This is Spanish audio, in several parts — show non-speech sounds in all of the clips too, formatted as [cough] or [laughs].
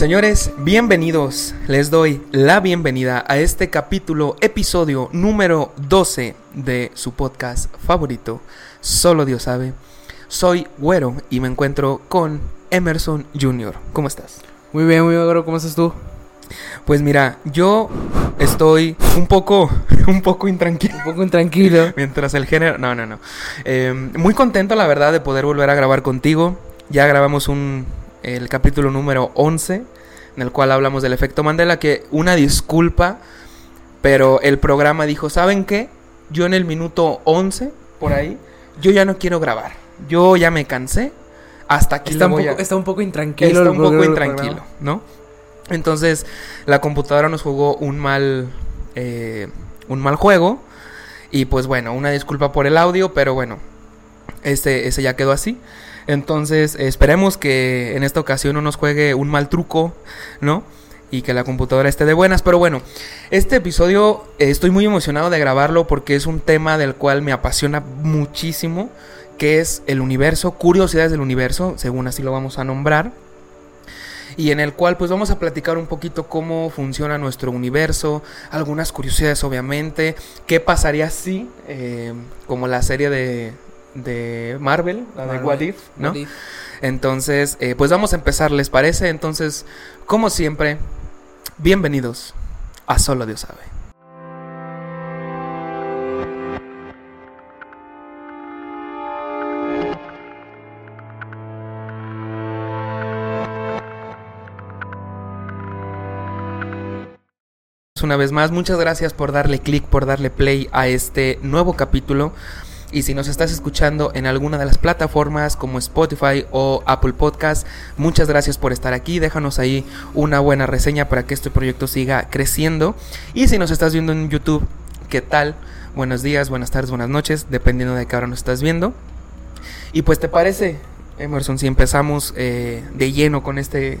Señores, bienvenidos. Les doy la bienvenida a este capítulo, episodio número 12 de su podcast favorito, Solo Dios sabe. Soy Güero y me encuentro con Emerson Jr. ¿Cómo estás? Muy bien, muy bien, Güero. ¿Cómo estás tú? Pues mira, yo estoy un poco, [laughs] un poco intranquilo. Un poco intranquilo. [laughs] Mientras el género... No, no, no. Eh, muy contento, la verdad, de poder volver a grabar contigo. Ya grabamos un, el capítulo número 11, en el cual hablamos del efecto Mandela, que una disculpa, pero el programa dijo, ¿saben qué? Yo en el minuto 11, por ahí, yo ya no quiero grabar. Yo ya me cansé. Hasta aquí está, un a- poco, está un poco intranquilo. Está un poco intranquilo, ¿no? Entonces, la computadora nos jugó un mal, eh, un mal juego. Y pues bueno, una disculpa por el audio, pero bueno, ese, ese ya quedó así. Entonces, esperemos que en esta ocasión no nos juegue un mal truco, ¿no? Y que la computadora esté de buenas. Pero bueno, este episodio eh, estoy muy emocionado de grabarlo porque es un tema del cual me apasiona muchísimo, que es el universo, curiosidades del universo, según así lo vamos a nombrar y en el cual pues vamos a platicar un poquito cómo funciona nuestro universo, algunas curiosidades obviamente, qué pasaría si, eh, como la serie de, de Marvel, la de What If, ¿no? What if. Entonces, eh, pues vamos a empezar, ¿les parece? Entonces, como siempre, bienvenidos a Solo Dios sabe. Una vez más, muchas gracias por darle clic, por darle play a este nuevo capítulo. Y si nos estás escuchando en alguna de las plataformas como Spotify o Apple Podcast, muchas gracias por estar aquí. Déjanos ahí una buena reseña para que este proyecto siga creciendo. Y si nos estás viendo en YouTube, ¿qué tal? Buenos días, buenas tardes, buenas noches, dependiendo de qué hora nos estás viendo. Y pues te parece, Emerson, si empezamos eh, de lleno con este,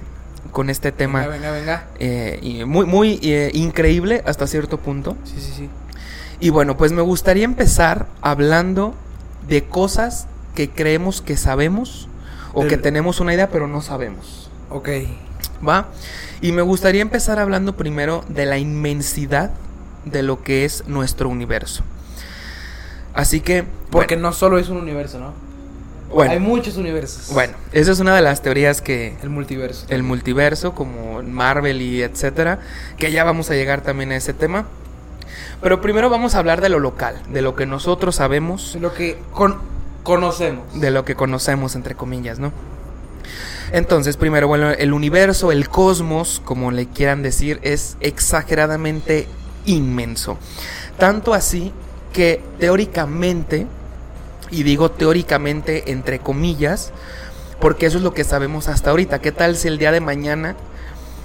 con este tema Venga, venga, venga. eh, y muy, muy eh, increíble hasta cierto punto. Sí, sí, sí. Y bueno, pues me gustaría empezar hablando de cosas que creemos que sabemos o Del- que tenemos una idea pero no sabemos. Ok. ¿Va? Y me gustaría empezar hablando primero de la inmensidad de lo que es nuestro universo. Así que, Porque bueno, no solo es un universo, ¿no? bueno, Hay muchos universos. bueno, esa es una de las teorías que El multiverso. el multiverso, como Marvel y etcétera, que ya vamos a llegar también a ese tema. Pero primero vamos a hablar de lo local, de lo que nosotros sabemos, Lo que con- conocemos. de lo que conocemos, entre comillas, ¿no? Entonces, primero, bueno, el universo, el cosmos, como le quieran decir, es exageradamente inmenso. Tanto así que teóricamente, y digo teóricamente entre comillas, porque eso es lo que sabemos hasta ahorita. ¿Qué tal si el día de mañana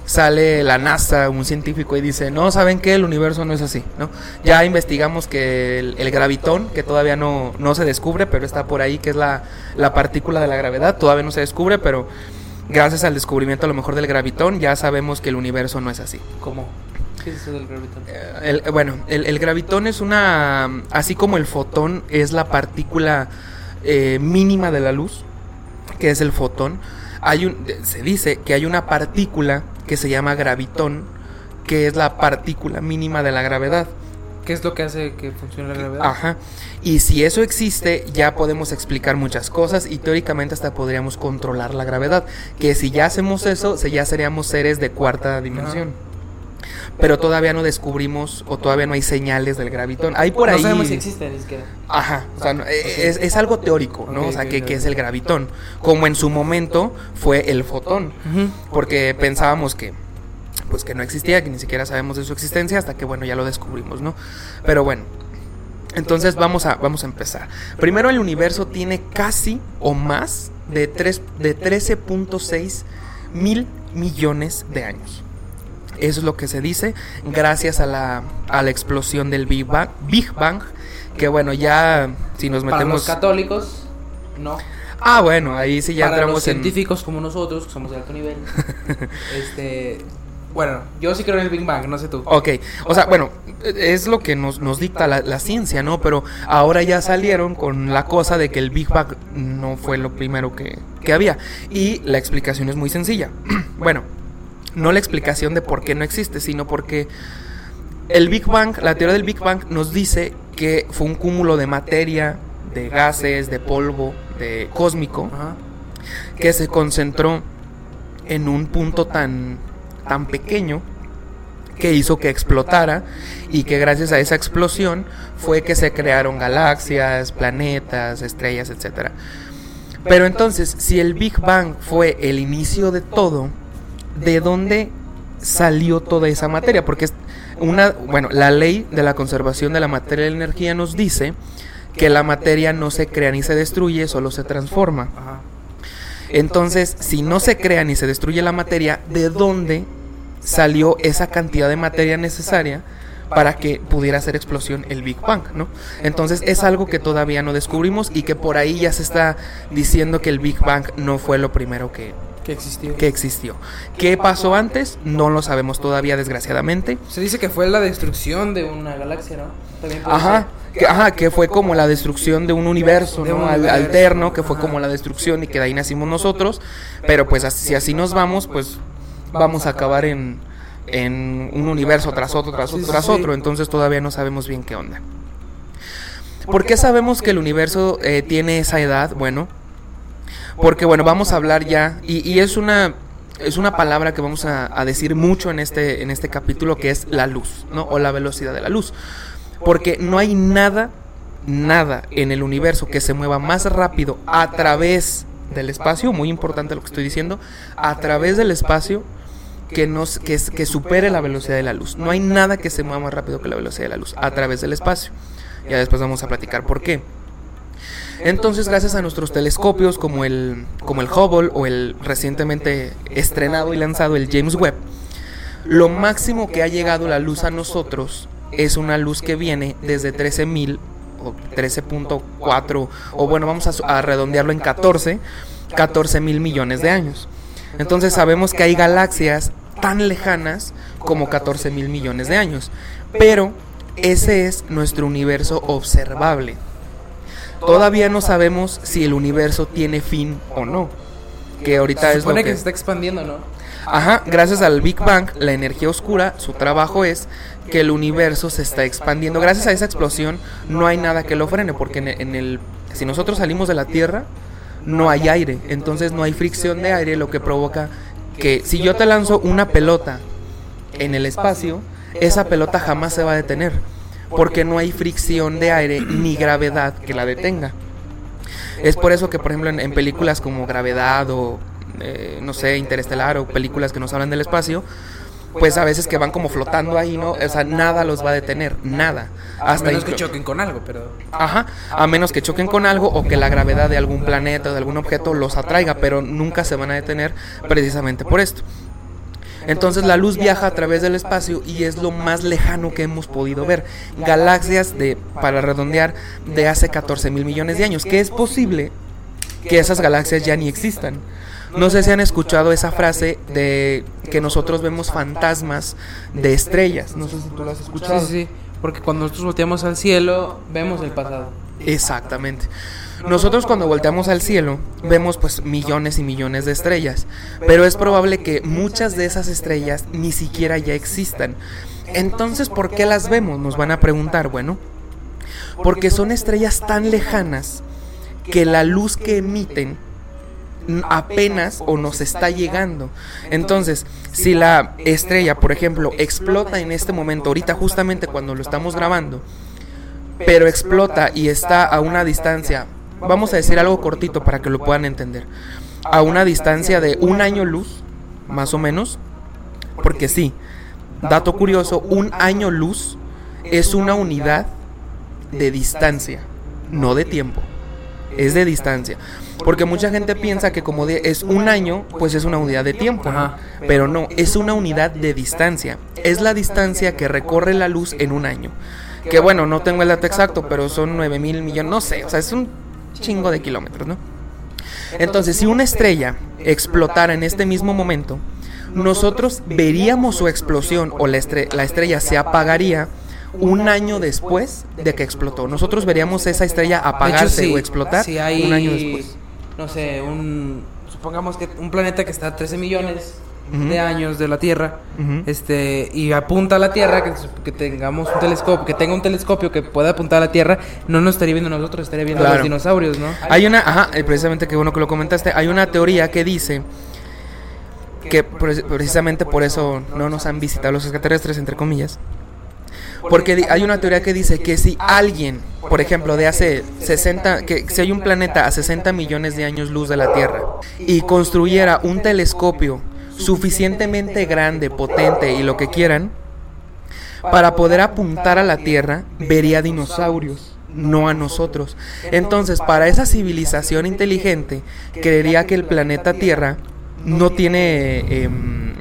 sale la NASA, un científico, y dice, no, ¿saben qué? El universo no es así, ¿no? Ya investigamos que el, el gravitón, que todavía no, no se descubre, pero está por ahí, que es la, la partícula de la gravedad, todavía no se descubre, pero gracias al descubrimiento a lo mejor del gravitón, ya sabemos que el universo no es así. ¿Cómo? ¿Qué es eso del gravitón? Eh, el- eh, bueno, el, el gravitón es una, así como el fotón es la partícula eh, mínima de la luz, que es el fotón, hay un, se dice que hay una partícula que se llama gravitón, que es la partícula mínima de la gravedad. ¿Qué es lo que hace que funcione la gravedad? Ajá. Y si eso existe, ya podemos explicar muchas cosas y teóricamente hasta podríamos controlar la gravedad. Que si ya hacemos eso, se- ya seríamos seres de cuarta dimensión. Pero todavía no descubrimos o todavía no hay señales del gravitón. Hay por no ahí. sabemos si existe ni siquiera. Ajá, o sea, no, eh, es, es algo teórico, ¿no? O sea, que, es el gravitón. Como en su momento fue el fotón. Porque pensábamos que pues que no existía, que ni siquiera sabemos de su existencia hasta que bueno, ya lo descubrimos, ¿no? Pero bueno. Entonces vamos a, vamos a empezar. Primero el universo tiene casi o más de, tres- de 13.6 mil millones de años. Eso es lo que se dice gracias a la, a la explosión del Big Bang, Big Bang, que bueno, ya si nos Para los metemos... católicos, no. Ah, bueno, ahí sí ya Para los entramos en... científicos como nosotros, que somos de alto nivel, [laughs] este... Bueno, yo sí creo en el Big Bang, no sé tú. Ok, o sea, bueno, es lo que nos, nos dicta la, la ciencia, ¿no? Pero ahora ya salieron con la cosa de que el Big Bang no fue lo primero que, que había. Y la explicación es muy sencilla. [clears throat] bueno, no la explicación de por qué no existe, sino porque el Big Bang, la teoría del Big Bang nos dice que fue un cúmulo de materia, de gases, de polvo, de cósmico, que se concentró en un punto tan, tan pequeño que hizo que explotara y que gracias a esa explosión fue que se crearon galaxias, planetas, estrellas, etc. Pero entonces, si el Big Bang fue el inicio de todo, ¿de dónde salió toda esa materia? Porque una, bueno, la ley de la conservación de la materia y la energía nos dice que la materia no se crea ni se destruye, solo se transforma. Entonces, si no se crea ni se destruye la materia, ¿de dónde salió esa cantidad de materia necesaria para que pudiera hacer explosión el Big Bang, ¿no? Entonces es algo que todavía no descubrimos y que por ahí ya se está diciendo que el Big Bang no fue lo primero que, que existió. Que existió. ¿Qué pasó antes? No lo sabemos todavía, desgraciadamente. Se dice que fue la destrucción de una galaxia, ¿no? ajá, que, ajá, que fue como la destrucción de un universo, ¿no? alterno, que fue como la destrucción y que de ahí nacimos nosotros. Pero pues si así nos vamos, pues vamos a acabar en, en un universo tras otro, tras otro, tras otro. Entonces todavía no sabemos bien qué onda. ¿Por qué sabemos que el universo eh, tiene esa edad? Bueno, porque bueno, vamos a hablar ya, y, es una es una palabra que vamos a, a, decir mucho en este, en este capítulo que es la luz, ¿no? O la velocidad de la luz. Porque no hay nada, nada en el universo que se mueva más rápido a través del espacio, muy importante lo que estoy diciendo, a través del espacio que, nos, que, que supere la velocidad de la luz. No hay nada que se mueva más rápido que la velocidad de la luz, a través del espacio. Ya después vamos a platicar por qué. Entonces, gracias a nuestros telescopios como el, como el Hubble o el recientemente estrenado y lanzado el James Webb, lo máximo que ha llegado la luz a nosotros es una luz que viene desde 13.000 o 13.4 o bueno, vamos a, a redondearlo en 14, 14 mil millones de años. Entonces sabemos que hay galaxias tan lejanas como 14 mil millones de años. Pero ese es nuestro universo observable. Todavía no sabemos si el universo tiene fin o no. Que ahorita se es lo que... que se está expandiendo, ¿no? Ajá, gracias al Big Bang, la energía oscura, su trabajo es que el universo se está expandiendo. Gracias a esa explosión no hay nada que lo frene, porque en el, si nosotros salimos de la Tierra, no hay aire, entonces no hay fricción de aire, lo que provoca que si yo te lanzo una pelota en el espacio, esa pelota jamás se va a detener, porque no hay fricción de aire ni gravedad que la detenga. Es por eso que, por ejemplo, en películas como Gravedad o eh, no sé, interestelar o películas que nos hablan del espacio, pues a veces que van como flotando ahí, ¿no? O sea, nada los va a detener, nada. Hasta a menos que choquen con algo, pero... Ajá, a menos que choquen con algo o que la gravedad de algún planeta o de algún objeto los atraiga, pero nunca se van a detener precisamente por esto. Entonces la luz viaja a través del espacio y es lo más lejano que hemos podido ver. Galaxias de, para redondear, de hace 14 mil millones de años, que es posible que esas galaxias ya ni existan. No sé si han escuchado esa frase de que nosotros vemos fantasmas de estrellas. No sé si tú lo has escuchado. Sí, sí, porque cuando nosotros volteamos al cielo, vemos el pasado. Exactamente. Nosotros cuando volteamos al cielo vemos pues millones y millones de estrellas, pero es probable que muchas de esas estrellas ni siquiera ya existan. Entonces, ¿por qué las vemos? Nos van a preguntar, bueno, porque son estrellas tan lejanas que la luz que emiten apenas o nos está llegando. Entonces, si la estrella, por ejemplo, explota en este momento, ahorita justamente cuando lo estamos grabando, pero explota y está a una distancia, vamos a decir algo cortito para que lo puedan entender, a una distancia de un año luz, más o menos, porque sí, dato curioso, un año luz es una unidad de distancia, no de tiempo, es de distancia. Porque mucha gente piensa que como es un año, pues es una unidad de tiempo. Pero no, es una unidad de distancia. Es la distancia que recorre la luz en un año. Que bueno, no tengo el dato exacto, pero son 9 mil millones, no sé, o sea, es un chingo de kilómetros, ¿no? Entonces, si una estrella explotara en este mismo momento, nosotros veríamos su explosión o la, la estrella se apagaría un año después de que explotó. Nosotros veríamos esa estrella apagarse o explotar un año después no sé, un supongamos que un planeta que está a 13 millones De años de la Tierra, este, y apunta a la Tierra, que, que tengamos un telescopio, que tenga un telescopio que pueda apuntar a la Tierra, no nos estaría viendo nosotros, estaría viendo a los dinosaurios, ¿no? Hay una, ajá, eh, precisamente que bueno que lo comentaste, hay una teoría que dice que pre- precisamente por eso no nos han visitado los extraterrestres, entre comillas. Porque hay una teoría que dice que si alguien, por ejemplo, de hace 60, que si hay un planeta a 60 millones de años luz de la Tierra y construyera un telescopio suficientemente grande, potente y lo que quieran, para poder apuntar a la Tierra, vería dinosaurios, no a nosotros. Entonces, para esa civilización inteligente, creería que el planeta Tierra no tiene em,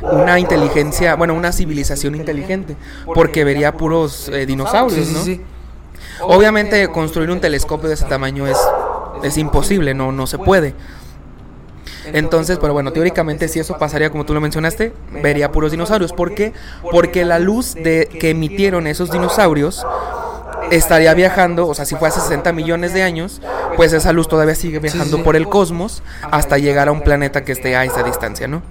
una inteligencia, bueno, una civilización inteligente, porque vería puros eh, dinosaurios, Sí, sí, ¿no? sí. Obviamente, construir un telescopio de ese tamaño es, es imposible, no, no se puede. Entonces, pero bueno, teóricamente si eso pasaría como tú lo mencionaste, vería puros dinosaurios. ¿Por qué? Porque la luz de, que emitieron esos dinosaurios estaría viajando, o sea, si fue hace 60 millones de años, pues esa luz todavía sigue viajando sí. por el cosmos hasta llegar a un planeta que esté a esa distancia, ¿no?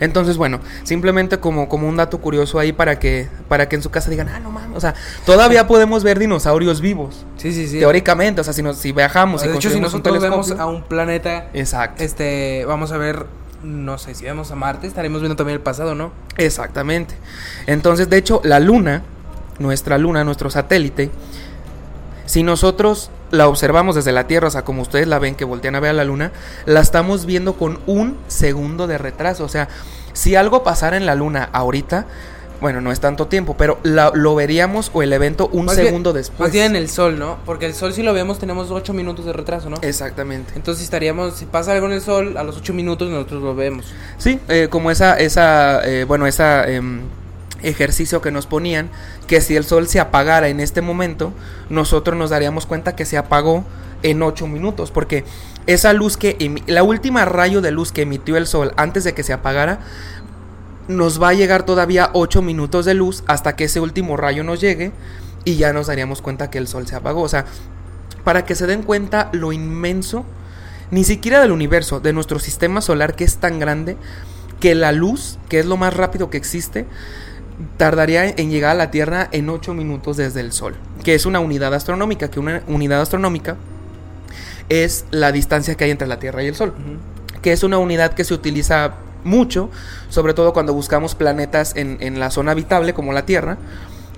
Entonces, bueno, simplemente como, como un dato curioso ahí para que, para que en su casa digan, ah, no mames, o sea, todavía podemos ver dinosaurios vivos. Sí, sí, sí. Teóricamente, o sea, si, nos, si viajamos y de hecho, si construimos un nosotros vemos a un planeta, Exacto. este, vamos a ver, no sé, si vemos a Marte, estaremos viendo también el pasado, ¿no? Exactamente. Entonces, de hecho, la luna, nuestra luna, nuestro satélite, si nosotros la observamos desde la Tierra, o sea, como ustedes la ven que voltean a ver a la luna, la estamos viendo con un segundo de retraso. O sea, si algo pasara en la luna ahorita, bueno, no es tanto tiempo, pero la- lo veríamos o el evento un Más bien- segundo después. Más bien en el Sol, ¿no? Porque el Sol si lo vemos tenemos 8 minutos de retraso, ¿no? Exactamente. Entonces estaríamos, si pasa algo en el Sol, a los 8 minutos nosotros lo vemos. Sí, eh, como esa, esa, eh, bueno, esa em, ejercicio que nos ponían, que si el sol se apagara en este momento, nosotros nos daríamos cuenta que se apagó en 8 minutos, porque esa luz que, la última rayo de luz que emitió el sol antes de que se apagara, nos va a llegar todavía 8 minutos de luz hasta que ese último rayo nos llegue y ya nos daríamos cuenta que el sol se apagó. O sea, para que se den cuenta lo inmenso, ni siquiera del universo, de nuestro sistema solar que es tan grande, que la luz, que es lo más rápido que existe, tardaría en llegar a la Tierra en 8 minutos desde el Sol, que es una unidad astronómica, que una unidad astronómica es la distancia que hay entre la Tierra y el Sol que es una unidad que se utiliza mucho, sobre todo cuando buscamos planetas en, en la zona habitable como la Tierra,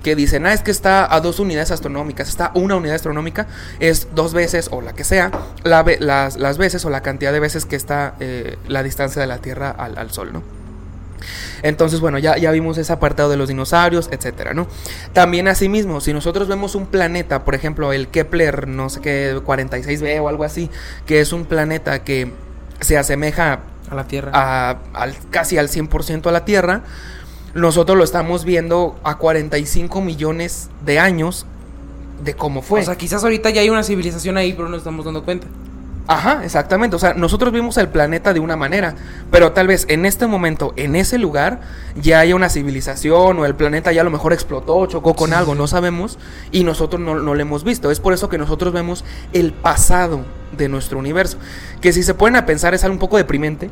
que dicen, ah, es que está a dos unidades astronómicas, está una unidad astronómica, es dos veces o la que sea, la ve- las, las veces o la cantidad de veces que está eh, la distancia de la Tierra al, al Sol, ¿no? Entonces, bueno, ya, ya vimos ese apartado de los dinosaurios, etcétera, ¿no? También asimismo, si nosotros vemos un planeta, por ejemplo, el Kepler, no sé qué, 46b o algo así, que es un planeta que se asemeja A la Tierra. a- al, casi al 100% a la Tierra, nosotros lo estamos viendo a 45 millones de años de cómo fue. O sea, quizás ahorita ya hay una civilización ahí, pero no estamos dando cuenta. Ajá, exactamente. O sea, nosotros vimos el planeta de una manera, pero tal vez en este momento, en ese lugar, ya haya una civilización o el planeta ya a lo mejor explotó, chocó con Sí, algo, no sabemos, y nosotros no, no lo hemos visto. Es por eso que nosotros vemos el pasado de nuestro universo, que si se ponen a pensar es algo un poco deprimente.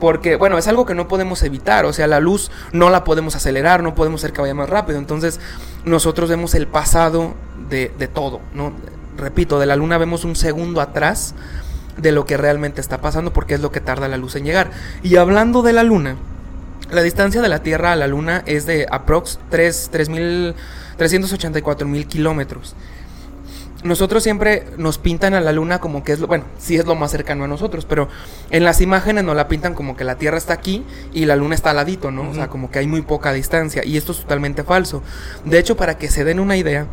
Porque, bueno, es algo que no podemos evitar. O sea, la luz no la podemos acelerar, no podemos hacer que vaya más rápido. Entonces, nosotros vemos el pasado de, de todo, ¿no? Repito, de la luna vemos un segundo atrás de lo que realmente está pasando porque es lo que tarda la luz en llegar. Y hablando de la luna, la distancia de la Tierra a la luna es de aprox 3, 3.000 384 mil kilómetros. Nosotros siempre nos pintan a la luna como que es lo, bueno, sí es lo más cercano a nosotros, pero en las imágenes nos la pintan como que la Tierra está aquí y la luna está al ladito, ¿no? O sea, como que hay muy poca distancia y esto es totalmente falso. De hecho, para que se den una idea,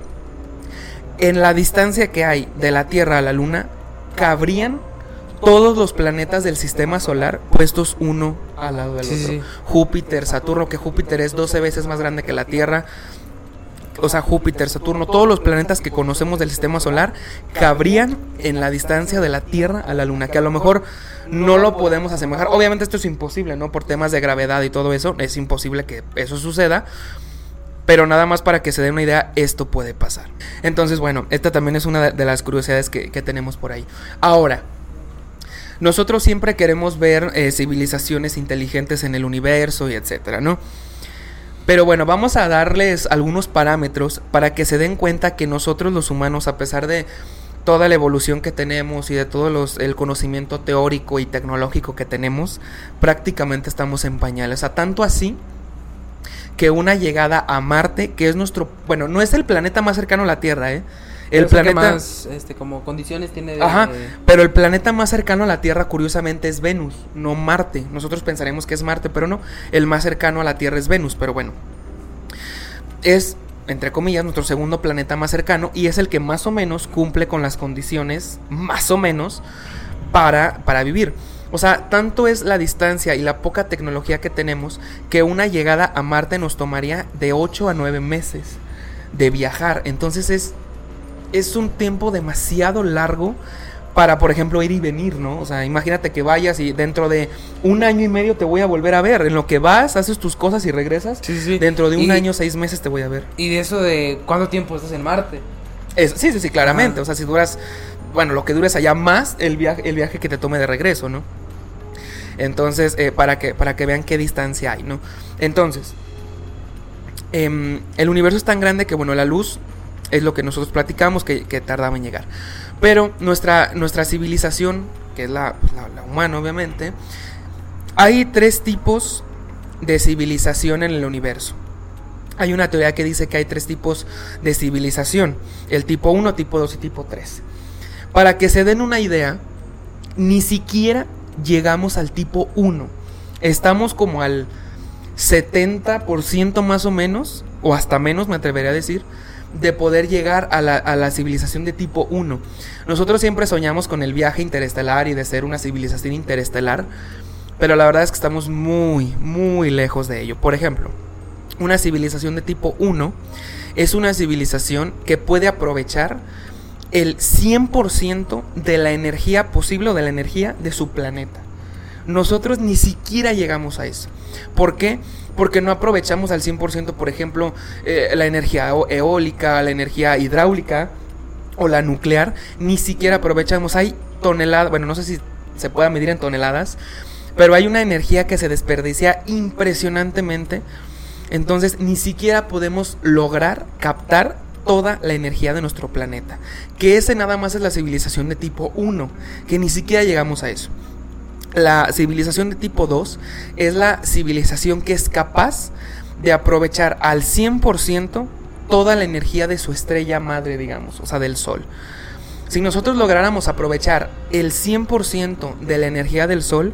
en la distancia que hay de la Tierra a la luna, cabrían todos los planetas del sistema solar puestos uno al lado del Sí, otro. sí. Júpiter, Saturno, que Júpiter es 12 veces más grande que la Tierra. O sea, Júpiter, Saturno, todos los planetas que conocemos del sistema solar cabrían en la distancia de la Tierra a la Luna, que a lo mejor no lo podemos asemejar. Obviamente esto es imposible, ¿no? Por temas de gravedad y todo eso, es imposible que eso suceda. Pero nada más para que se den una idea, esto puede pasar. Entonces, bueno, esta también es una de- las curiosidades que, que tenemos por ahí. Ahora, nosotros siempre queremos ver eh, civilizaciones inteligentes en el universo y etcétera, ¿no? Pero bueno, vamos a darles algunos parámetros para que se den cuenta que nosotros los humanos, a pesar de toda la evolución que tenemos y de todo los, el conocimiento teórico y tecnológico que tenemos, prácticamente estamos en pañales. O sea, tanto así que una llegada a Marte, que es nuestro, bueno, no es el planeta más cercano a la Tierra, ¿eh? El Pero es que planeta... más, este, como condiciones tiene. Ajá, pero el planeta más cercano a la Tierra, curiosamente, es Venus, no Marte. Nosotros pensaremos que es Marte, pero no. El más cercano a la Tierra es Venus, pero bueno. Es, entre comillas, nuestro segundo planeta más cercano y es el que más o menos cumple con las condiciones, más o menos, para, para vivir. O sea, tanto es la distancia y la poca tecnología que tenemos que una llegada a Marte nos tomaría de 8 a 9 meses de viajar. Entonces es es un tiempo demasiado largo para, por ejemplo, ir y venir, ¿no? O sea, imagínate que vayas y dentro de un año y medio te voy a volver a ver. En lo que vas, haces tus cosas y regresas. Sí, sí. Dentro de un Y- año, seis meses te voy a ver. Y de eso de cuánto tiempo estás en Marte. Es- sí, sí, sí, claramente. Ajá. O sea, si duras, bueno, lo que dures allá más el viaje, el viaje que te tome de regreso, ¿no? Entonces, eh, para, que, para que vean qué distancia hay, ¿no? Entonces, em, el universo es tan grande que, bueno, la luz es lo que nosotros platicamos que, tardaba en llegar. Pero nuestra, nuestra civilización, que es la, pues, la- la humana, obviamente, hay tres tipos de civilización en el universo. Hay una teoría que dice que hay tres tipos de civilización. El tipo 1, tipo 2 y tipo 3. Para que se den una idea, ni siquiera llegamos al tipo 1. Estamos como al 70% más o menos, o hasta menos me atrevería a decir, de poder llegar a la, civilización de tipo 1. Nosotros siempre soñamos con el viaje interestelar y de ser una civilización interestelar, pero la verdad es que estamos muy, muy lejos de ello. Por ejemplo, una civilización de tipo 1 es una civilización que puede aprovechar el 100% de la energía posible o de la energía de su planeta. Nosotros ni siquiera llegamos a eso. ¿Por qué? Porque no aprovechamos al 100%, por ejemplo, eh, la energía eólica, la energía hidráulica o la nuclear. Ni siquiera aprovechamos. Hay toneladas, bueno, no sé si se pueda medir en toneladas, pero hay una energía que se desperdicia impresionantemente. Entonces ni siquiera podemos lograr captar toda la energía de nuestro planeta. Que ese nada más es la civilización de tipo 1, que ni siquiera llegamos a eso. La civilización de tipo 2 es la civilización que es capaz de aprovechar al 100% toda la energía de su estrella madre, digamos, o sea, del Sol. Si nosotros lográramos aprovechar el 100% de la energía del Sol,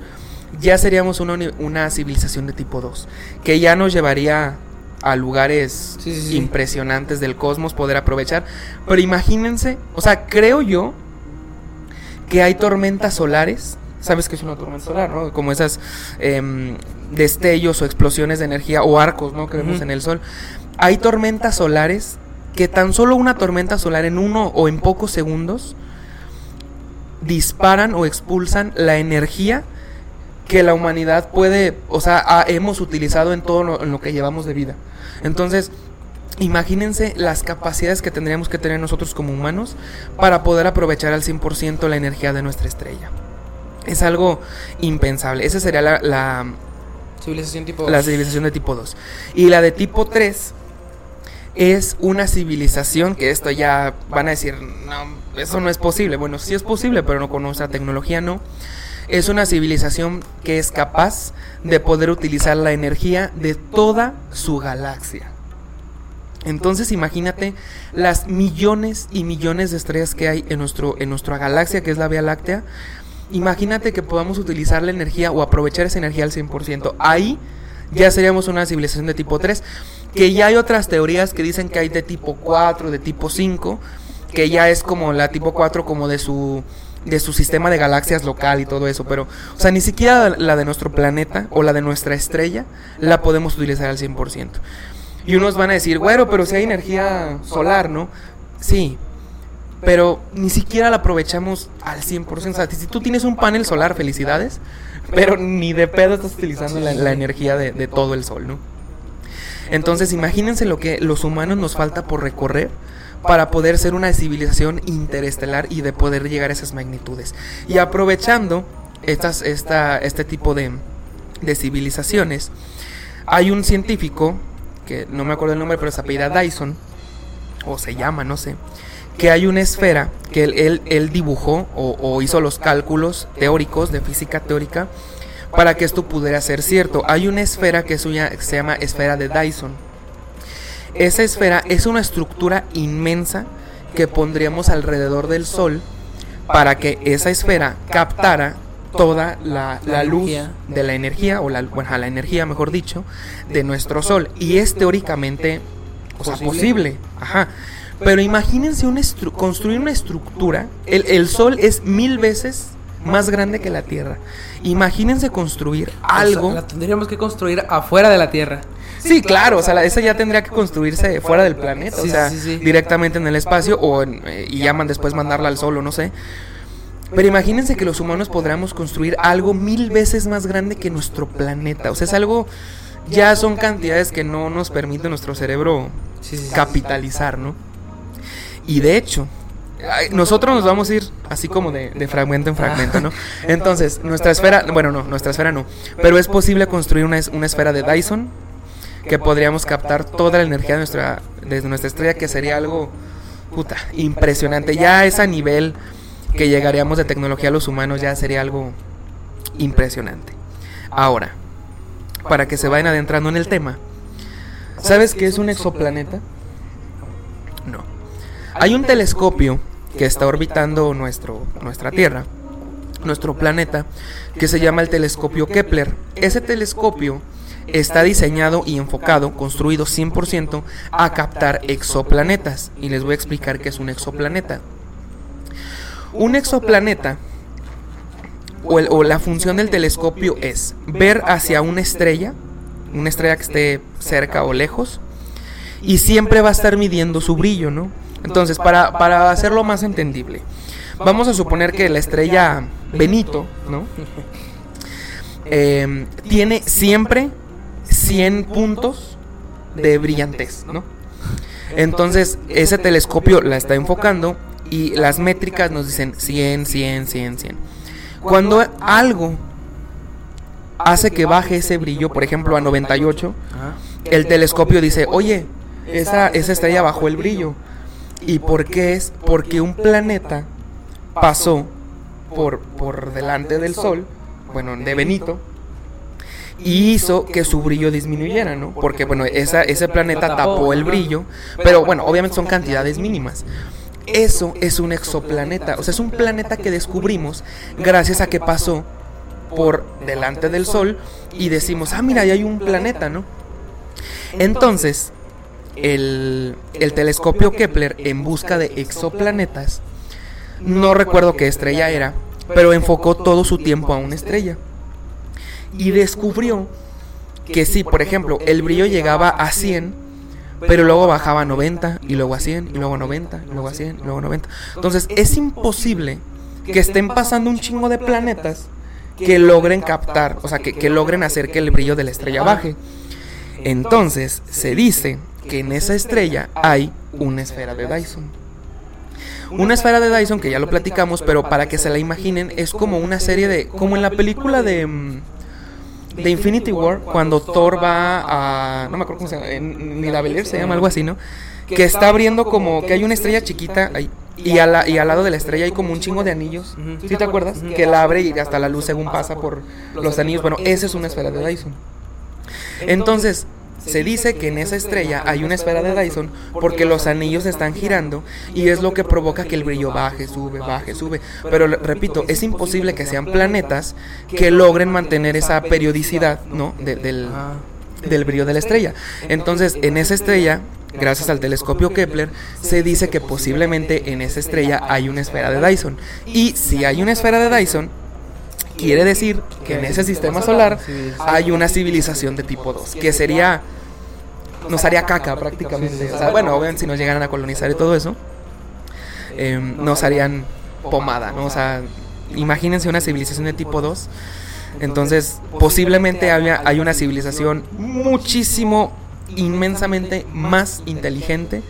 ya seríamos una, una civilización de tipo 2, que ya nos llevaría a lugares Sí, sí, sí. impresionantes del cosmos poder aprovechar. Pero imagínense, o sea, creo yo que hay tormentas solares. ¿Sabes qué es una tormenta solar, no? Como esas em, destellos o explosiones de energía o arcos, ¿no? Que vemos en el sol. Hay tormentas solares que tan solo una tormenta solar en uno o en pocos segundos disparan o expulsan la energía que la humanidad puede, o sea, ha- hemos utilizado en todo lo, en lo que llevamos de vida. Entonces, imagínense las capacidades que tendríamos que tener nosotros como humanos para poder aprovechar al 100% la energía de nuestra estrella. Es algo impensable. Esa sería la, la, Civilización tipo. la civilización de tipo 2. Y la de tipo 3 es una civilización que esto ya van a decir, no, eso no es posible. Bueno, sí es posible, pero no con nuestra tecnología no. Es una civilización que es capaz de poder utilizar la energía de toda su galaxia. Entonces imagínate las millones y millones de estrellas que hay en, nuestro, en nuestra galaxia, que es la Vía Láctea. Imagínate que podamos utilizar la energía o aprovechar esa energía al 100%. Ahí ya seríamos una civilización de tipo 3. Que ya hay otras teorías que dicen que hay de tipo 4, de tipo 5, que ya es como la tipo 4 como de su de su sistema de galaxias local y todo eso, pero o sea, ni siquiera la de nuestro planeta o la de nuestra estrella la podemos utilizar al 100%. Y unos van a decir, "Bueno, pero si hay energía solar, ¿no?" Sí, pero ni siquiera la aprovechamos al 100%. O sea, si tú tienes un panel solar, felicidades, pero ni de pedo estás utilizando la, energía de, de todo el sol, ¿no? Entonces, imagínense lo que los humanos nos falta por recorrer para poder ser una civilización interestelar y de poder llegar a esas magnitudes. Y aprovechando estas, esta, este tipo de, de civilizaciones, hay un científico, que no me acuerdo el nombre, pero se apellida Dyson, o se llama, no sé, que hay una esfera que él, él, dibujó o, hizo los cálculos teóricos de física teórica para que esto pudiera ser cierto. Hay una esfera que, es una, se llama esfera de Dyson. Esa esfera es una estructura inmensa que pondríamos alrededor del Sol para que esa esfera captara toda la, la luz de la energía, o la, bueno, la energía, mejor dicho, de nuestro Sol. Y es teóricamente o sea, Posible. Ajá. Pero imagínense una construir una estructura. El, el Sol es mil veces más grande que la Tierra. Imagínense construir algo. O sea, la tendríamos que construir afuera de la Tierra. Sí, claro, o sea, la- esa ya tendría que construirse fuera del planeta, o sea, directamente en el espacio o en- eh, y llaman después mandarla al sol o no sé. Pero imagínense que los humanos podríamos construir algo mil veces más grande que nuestro planeta, o sea, es algo ya son cantidades que no nos permite nuestro cerebro capitalizar, ¿no? Y de hecho, nosotros nos vamos a ir así como de, de fragmento en fragmento, ¿no? [laughs] Entonces, nuestra esfera, bueno, no, nuestra esfera no, pero es posible construir una, una esfera de Dyson que podríamos captar toda la energía de nuestra, de nuestra estrella, que sería algo, puta, impresionante. Ya a ese nivel que llegaríamos de tecnología a los humanos, ya sería algo impresionante. Ahora, para que se vayan adentrando en el tema, ¿sabes qué es un exoplaneta? No. Hay un telescopio que está orbitando nuestro, nuestra Tierra, nuestro planeta, que se llama el telescopio Kepler. Ese telescopio está diseñado y enfocado, construido 100% a captar exoplanetas. Y les voy a explicar qué es un exoplaneta. Un exoplaneta o, la función del telescopio es ver hacia una estrella, una estrella que esté cerca o lejos, y siempre va a estar midiendo su brillo, ¿no? Entonces, para, para hacerlo más entendible, vamos a suponer que la estrella Benito, ¿no? [laughs] Eh, tiene siempre 100 puntos de brillantez, ¿no? Entonces, ese telescopio la está enfocando y las métricas nos dicen 100, 100, 100, 100. Cuando algo hace que baje ese brillo, por ejemplo, a 98, Ajá. el telescopio dice, oye, esa, esa estrella bajó el brillo. ¿Y por qué es? Porque un planeta pasó por, por delante del Sol, bueno, de Benito, y hizo que su brillo disminuyera, ¿no? Porque, bueno, ese planeta tapó el brillo, pero bueno, obviamente son cantidades mínimas. Eso es un exoplaneta, o sea, es un planeta que descubrimos gracias a que pasó por delante del Sol y decimos, ah, mira, ahí hay un planeta, ¿no? Entonces, el, el telescopio Kepler en busca de exoplanetas, no recuerdo qué estrella era, pero enfocó todo su tiempo a una estrella. Y descubrió que sí, por ejemplo, el brillo llegaba a 100, pero luego bajaba a 90, y luego a 100, y luego a 90, y luego a 100, y luego a 90. Entonces, es imposible que estén pasando un chingo de planetas que logren captar, o sea, que, que logren hacer que el brillo de la estrella baje. Entonces, se dice que en esa estrella hay una esfera de Dyson. Una esfera de Dyson que ya lo platicamos, pero para que se la imaginen, es como una serie de. como en la película de. De Infinity War, cuando Thor va a. no me acuerdo cómo se llama, Nidavellir se llama algo así, ¿no? Que está abriendo como. que hay una estrella chiquita ahí. Y, a la- y al lado de la estrella hay como un chingo de anillos. ¿Sí te acuerdas? Que la abre y hasta la luz según pasa por los anillos. Bueno, esa es una esfera de Dyson. Entonces, se dice que en esa estrella hay una esfera de Dyson porque los anillos están girando y es lo que provoca que el brillo baje, sube, baje, sube. Pero repito, es imposible que sean planetas que logren mantener esa periodicidad, ¿no? De- del, del brillo de la estrella. Entonces, en esa estrella, gracias al telescopio Kepler, se dice que posiblemente en esa estrella hay una esfera de Dyson. Y si hay una esfera de Dyson, quiere decir que en ese sistema solar hay una civilización de tipo 2, que sería nos haría caca prácticamente. O sea, bueno, obviamente si nos llegaran a colonizar y todo eso, eh, nos harían pomada, ¿no? O sea, imagínense una civilización de tipo 2. Entonces, posiblemente haya, hay una civilización muchísimo, inmensamente más inteligente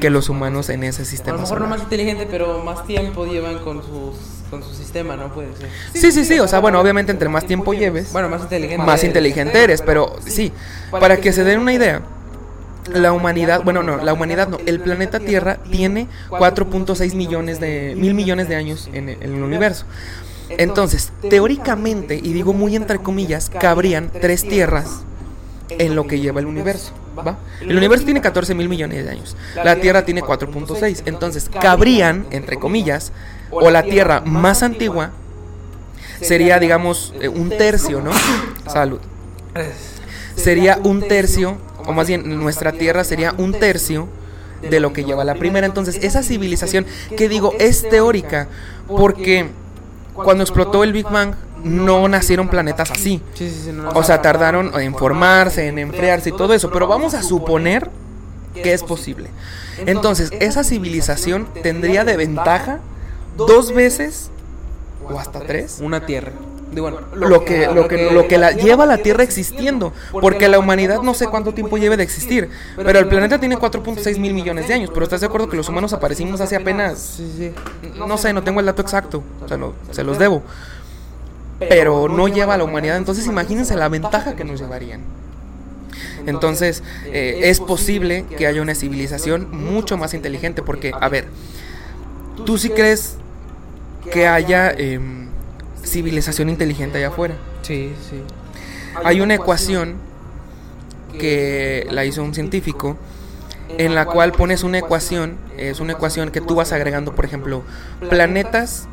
que los humanos en ese A lo sistema mejor no más inteligente, pero más tiempo llevan con sus con su sistema, ¿no? Puede ser. Sí, sí, sí, o sea, bueno, obviamente entre más tiempo lleves, Bueno, más inteligente. más inteligente eres, pero sí, para que se den una idea, la humanidad, bueno, no, la humanidad no, el planeta Tierra tiene 4.6 millones de, mil millones de años en el, en el universo. Entonces, teóricamente, y digo muy entre comillas, cabrían tres tierras en lo que lleva el universo. ¿va? El universo tiene 14 mil millones de años. La Tierra tiene 4.6. Entonces, cabrían, entre comillas, o la Tierra más antigua sería, digamos, eh, un tercio, ¿no? Salud. Sería un tercio, o más bien, nuestra Tierra sería un tercio de lo que lleva la primera. Entonces, esa civilización, que digo, es teórica, porque cuando explotó el Big Bang, no nacieron planetas así. Sí, sí, sí, no, no. O sea, tardaron en formarse, en enfriarse y todo eso, pero vamos a suponer que es posible. Entonces, esa civilización tendría de ventaja dos veces o hasta tres una tierra. Digo, bueno, lo que lo que lo que la lleva a la Tierra existiendo, porque la humanidad no sé cuánto tiempo lleve de existir, pero el planeta tiene 4.6 mil millones de años, pero estás de acuerdo que los humanos aparecimos hace apenas Sí, sí. no sé, no tengo el dato exacto, o sea, no- se los debo. Pero no lleva a la humanidad, entonces imagínense la ventaja que nos llevarían. Entonces, eh, es posible que haya una civilización mucho más inteligente, porque, a ver, ¿tú sí crees que haya em, civilización inteligente allá afuera? Sí, sí. Hay una ecuación que la hizo un científico en la cual pones una ecuación, es una ecuación que tú vas agregando, por ejemplo, planetas,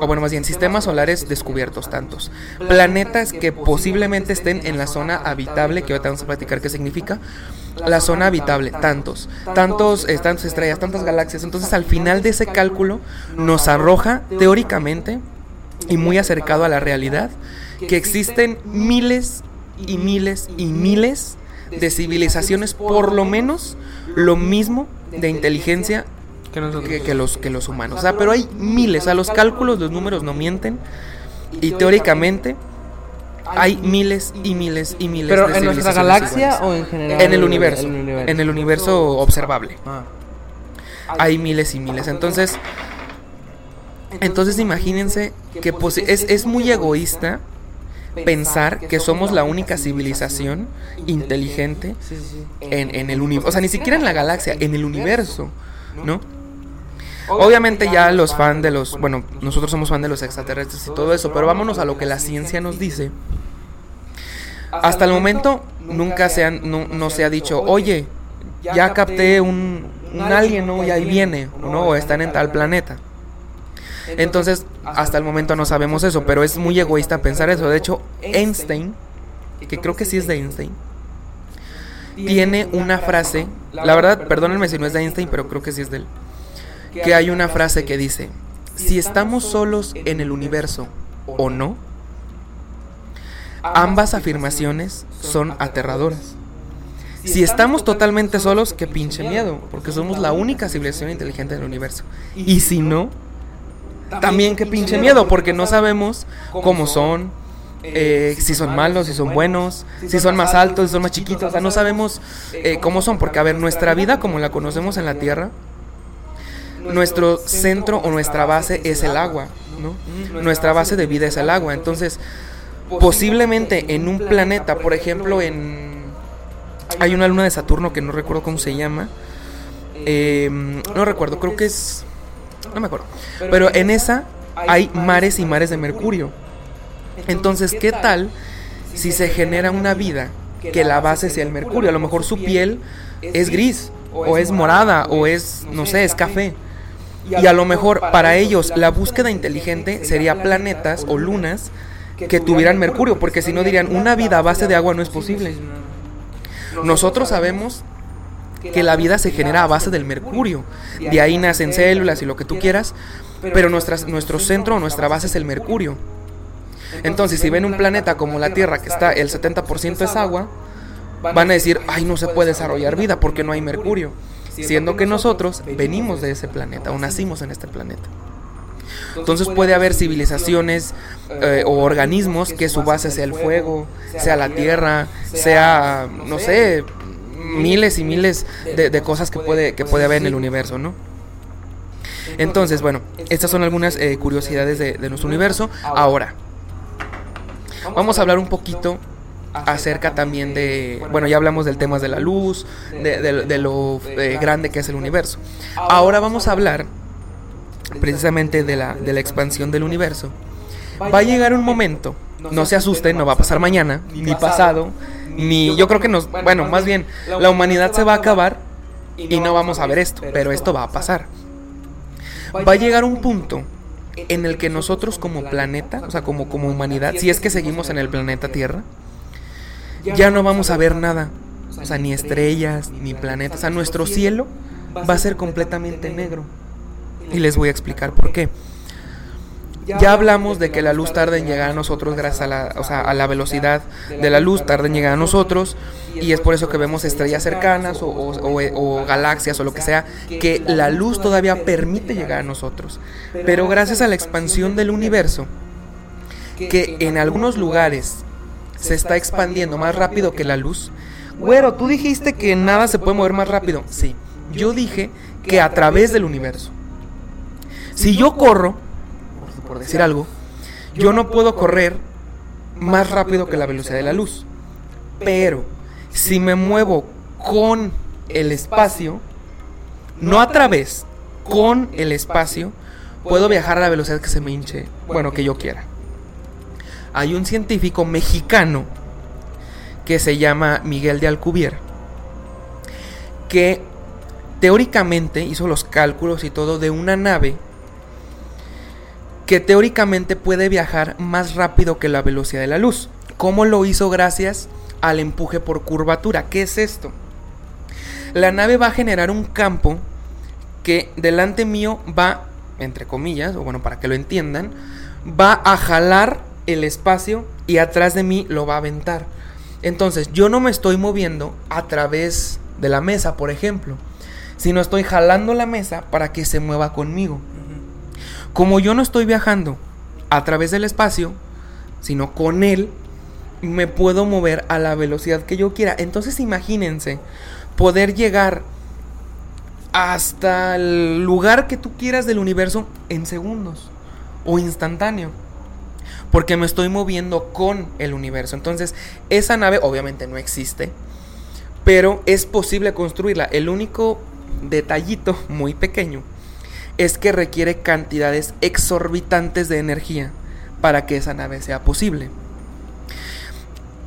o bueno, más bien sistemas solares descubiertos, tantos. Planetas que posiblemente estén en la zona habitable, que ahorita vamos a platicar qué significa. La zona habitable, tantos, tantos, tantas estrellas, tantas galaxias. Entonces, al final de ese cálculo, nos arroja teóricamente y muy acercado a la realidad que existen miles y miles y miles de civilizaciones, por lo menos lo mismo de inteligencia Que nosotros. que, que los, que los humanos. O sea, pero hay miles, o sea, los cálculos, los números no mienten. Y teóricamente hay miles y miles y miles Pero de en nuestra galaxia iguales. o en general. En el universo, En el universo. en el universo observable. Ah. Hay miles y miles. Entonces, entonces imagínense que posi- es, es muy egoísta pensar que somos la única civilización inteligente en, en el universo, o sea, ni siquiera en la galaxia, en el universo, ¿no? Obviamente ya los fans de los, bueno, nosotros somos fan de los extraterrestres y todo eso, pero vámonos a lo que la ciencia nos dice. Hasta el momento nunca se han, no, no se ha dicho, oye, ya capté un, un alien, ¿no? Y ahí viene, ¿no? O están en tal planeta. Entonces, hasta el momento no sabemos eso, pero es muy egoísta pensar eso. De hecho, Einstein, que creo que sí es de Einstein, tiene una frase, la verdad, perdónenme si no es de Einstein, pero creo que sí es de él, que hay una frase que dice, si estamos solos en el universo o no, ambas afirmaciones son aterradoras. Si estamos totalmente solos, qué pinche miedo, porque somos la única civilización inteligente del universo. Y si no, también qué pinche miedo, porque no sabemos cómo son, eh, si son malos, si son buenos, si son más altos, si son más chiquitos, o sea, no sabemos eh, cómo son, porque a ver, nuestra vida como la conocemos en la Tierra, nuestro centro o nuestra base es el agua, ¿no? Nuestra base de vida es el agua, entonces posiblemente en un planeta, por ejemplo, en hay una luna de Saturno que no recuerdo cómo se llama, eh, no recuerdo, creo que es no me acuerdo. Pero en esa hay mares y mares de mercurio. Entonces, ¿qué tal si se genera una vida que la base sea el mercurio? A lo mejor su piel es gris, o es morada, o es, no sé, es café. Y a lo mejor para ellos la búsqueda inteligente sería planetas o lunas que tuvieran mercurio, porque si no dirían, una vida a base de agua no es posible. Nosotros sabemos que la vida se genera a base del mercurio. De ahí nacen células y lo que tú quieras, pero nuestras- nuestro centro o nuestra base es el mercurio. Entonces, si ven un planeta como la Tierra, que está el 70% es agua, van a decir, ay, no se puede desarrollar vida porque no hay mercurio. Siendo que nosotros venimos de ese planeta o nacimos en este planeta. Entonces puede haber civilizaciones eh, o organismos que su base sea el fuego, sea la tierra, sea, no sé, miles y miles de, cosas que puede, que puede haber en el universo, ¿no? Entonces, bueno, estas son algunas eh, curiosidades de, nuestro universo. Ahora, vamos a hablar un poquito acerca también de, bueno, ya hablamos del tema de la luz, de, lo eh, grande que es el universo. Ahora vamos a hablar precisamente de la, de la expansión del universo. Va a llegar un momento, no se asusten, no va a pasar mañana, ni pasado, ni yo creo que nos, bueno, más bien, la humanidad se va a acabar y no vamos a ver esto, pero esto va a pasar. Va a llegar un punto en el que nosotros como planeta, o sea, como, como humanidad, si es que seguimos en el planeta Tierra, ya no vamos a ver nada. O sea, ni estrellas, ni planetas. O sea, nuestro cielo va a ser completamente negro. Y les voy a explicar por qué. Ya hablamos de que la luz tarda en llegar a nosotros gracias a la, o sea, a la velocidad de la luz, tarda en llegar a nosotros. Y es por eso que vemos estrellas cercanas o, o, galaxias o lo que sea, que la luz todavía permite llegar a nosotros. Pero gracias a la expansión del universo, que en algunos lugares se está expandiendo más rápido que la luz. Güero, tú dijiste que nada se puede mover más rápido. Sí, yo dije que a través del universo. Si yo corro, por decir algo, yo no puedo correr más rápido que la velocidad de la luz. Pero si me muevo con el espacio, no a través, con el espacio, puedo viajar a la velocidad que se me hinche, bueno, que yo quiera hay un científico mexicano que se llama Miguel de Alcubierre, que teóricamente hizo los cálculos y todo de una nave que teóricamente puede viajar más rápido que la velocidad de la luz. ¿Cómo lo hizo gracias al empuje por curvatura? ¿Qué es esto? La nave va a generar un campo que delante mío va, entre comillas, o bueno, para que lo entiendan, va a jalar el espacio y atrás de mí lo va a aventar. Entonces yo no me estoy moviendo a través de la mesa, por ejemplo, sino estoy jalando la mesa para que se mueva conmigo. Como yo no estoy viajando a través del espacio, sino con él, me puedo mover a la velocidad que yo quiera. Entonces imagínense poder llegar hasta el lugar que tú quieras del universo en segundos o instantáneo porque me estoy moviendo con el universo. Entonces, esa nave obviamente no existe, pero es posible construirla. El único detallito muy pequeño es que requiere cantidades exorbitantes de energía para que esa nave sea posible.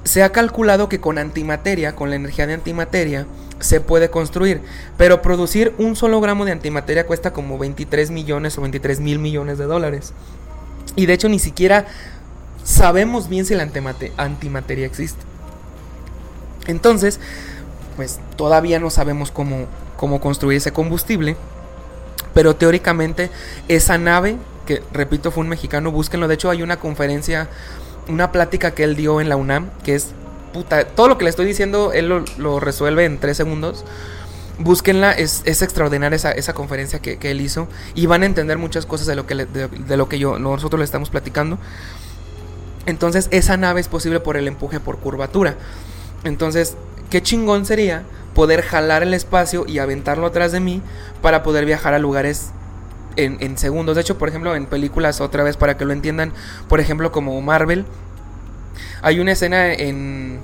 Se ha calculado que con antimateria, con la energía de antimateria, se puede construir, pero producir un solo gramo de antimateria cuesta como 23 millones o 23 mil millones de dólares. Y de hecho ni siquiera sabemos bien si la antimateria existe. Entonces, pues todavía no sabemos cómo, cómo construir ese combustible. Pero teóricamente esa nave, que repito fue un mexicano, búsquenlo. De hecho hay una conferencia, una plática que él dio en la UNAM, que es puta, todo lo que le estoy diciendo, él lo, resuelve en tres segundos. Búsquenla, es, es extraordinaria esa, esa conferencia que, él hizo y van a entender muchas cosas de lo que, de lo que yo, nosotros le estamos platicando. Entonces esa nave es posible por el empuje por curvatura. Entonces, qué chingón sería poder jalar el espacio y aventarlo atrás de mí para poder viajar a lugares en, segundos. De hecho, por ejemplo, en películas, otra vez para que lo entiendan, por ejemplo, como Marvel, hay una escena en...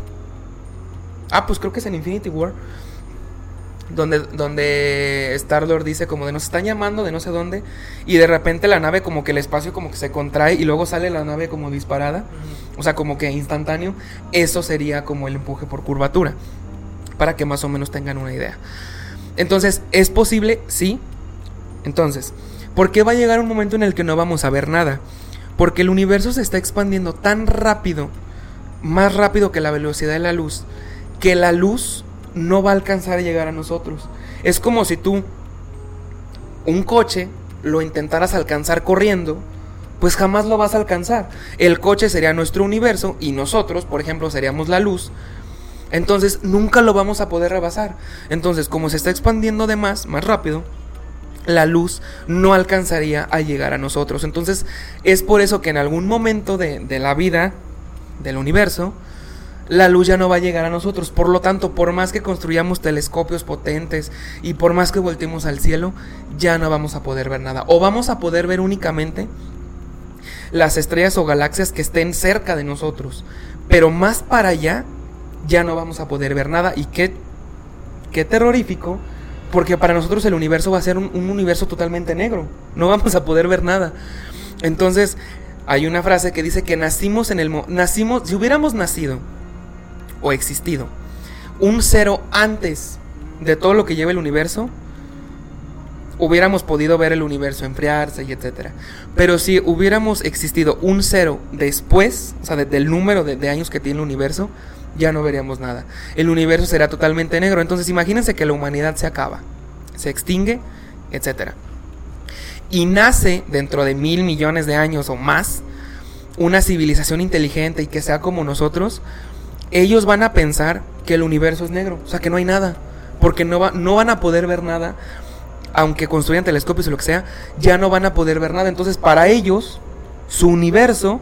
Ah, pues creo que es en Infinity War donde, donde Star-Lord dice como de nos están llamando de no sé dónde y de repente la nave como que el espacio como que se contrae y luego sale la nave como disparada, o sea, como que instantáneo, eso sería como el empuje por curvatura, para que más o menos tengan una idea. Entonces, ¿es posible? Sí. Entonces, ¿por qué va a llegar un momento en el que no vamos a ver nada? Porque el universo se está expandiendo tan rápido, más rápido que la velocidad de la luz, que la luz no va a alcanzar a llegar a nosotros. Es como si tú un coche lo intentaras alcanzar corriendo, pues jamás lo vas a alcanzar. El coche sería nuestro universo y nosotros, por ejemplo, seríamos la luz. Entonces nunca lo vamos a poder rebasar. Entonces, como se está expandiendo de más, más rápido, la luz no alcanzaría a llegar a nosotros. Entonces, es por eso que en algún momento de, de la vida del universo, la luz ya no va a llegar a nosotros. Por lo tanto, por más que construyamos telescopios potentes y por más que volteemos al cielo, ya no vamos a poder ver nada. O vamos a poder ver únicamente las estrellas o galaxias que estén cerca de nosotros. Pero más para allá, ya no vamos a poder ver nada. Y qué, qué terrorífico, porque para nosotros el universo va a ser un, un universo totalmente negro. No vamos a poder ver nada. Entonces, hay una frase que dice que nacimos en el... Nacimos, si hubiéramos nacido o existido un cero antes de todo lo que lleva el universo, hubiéramos podido ver el universo enfriarse y etcétera. Pero si hubiéramos existido un cero después, o sea, del número de, de, años que tiene el universo, ya no veríamos nada. El universo será totalmente negro. Entonces imagínense que la humanidad se acaba, se extingue, etcétera. Y nace dentro de mil millones de años o más una civilización inteligente y que sea como nosotros, ellos van a pensar que el universo es negro, o sea, que no hay nada, porque no, va, no van a poder ver nada, aunque construyan telescopios o lo que sea, ya no van a poder ver nada. Entonces, para ellos, su universo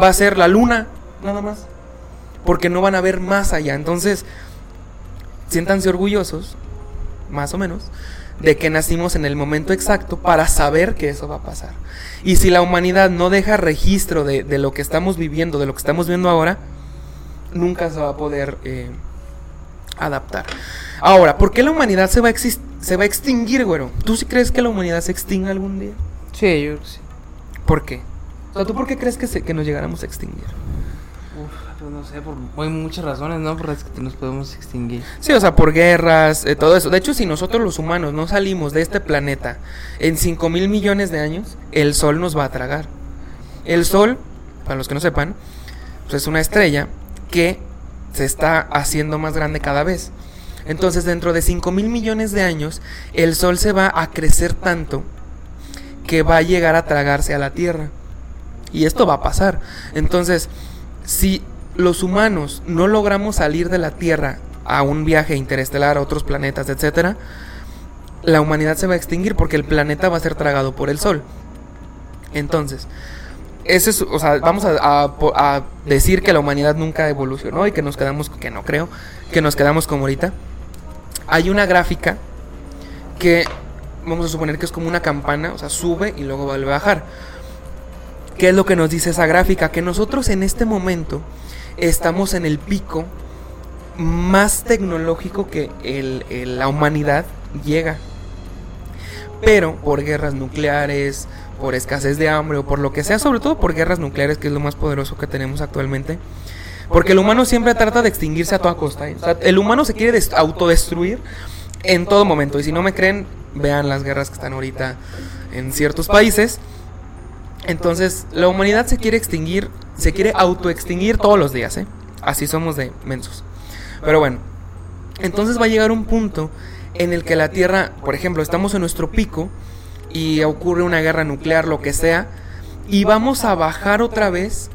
va a ser la luna, nada más, porque no van a ver más allá. Entonces, siéntanse orgullosos, más o menos, de que nacimos en el momento exacto para saber que eso va a pasar. Y si la humanidad no deja registro de, de lo que estamos viviendo, de lo que estamos viendo ahora, nunca se va a poder eh, adaptar. Ahora, ¿por qué la humanidad se va, a se va a extinguir, güero? ¿Tú sí crees que la humanidad se extinga algún día? Sí, yo sí. ¿Por qué? O sea, ¿tú por qué crees que, se, que nos llegáramos a extinguir? Pues no sé, por, hay muchas razones, ¿no? Por las que nos podemos extinguir. Sí, o sea, por guerras, eh, todo eso. De hecho, si nosotros los humanos no salimos de este planeta en 5 mil millones de años, el Sol nos va a tragar. El Sol, para los que no sepan, pues es una estrella que se está haciendo más grande cada vez. Entonces, dentro de 5 mil millones de años, el Sol se va a crecer tanto que va a llegar a tragarse a la Tierra. Y esto va a pasar. Entonces, si los humanos no logramos salir de la Tierra a un viaje interestelar a otros planetas, etcétera, la humanidad se va a extinguir porque el planeta va a ser tragado por el Sol. Entonces, ese es, o sea, vamos a, decir que la humanidad nunca evolucionó y que nos quedamos, que no creo, que nos quedamos como ahorita. Hay una gráfica que vamos a suponer que es como una campana, o sea, sube y luego vuelve a bajar. ¿Qué es lo que nos dice esa gráfica? Que nosotros en este momento estamos en el pico más tecnológico que la humanidad llega. Pero por guerras nucleares, por escasez de hambre o por lo que sea, sobre todo por guerras nucleares, que es lo más poderoso que tenemos actualmente. Porque el humano siempre trata de extinguirse a toda costa. ¿eh? El humano se quiere autodestruir en todo momento. Y si no me creen, vean las guerras que están ahorita en ciertos países. Entonces, la humanidad se quiere extinguir, se quiere autoextinguir todos los días. ¿eh? Así somos de mensos. Pero bueno, entonces va a llegar un punto en el que la Tierra, por ejemplo, estamos en nuestro pico y ocurre una guerra nuclear, lo que sea, y vamos a bajar otra vez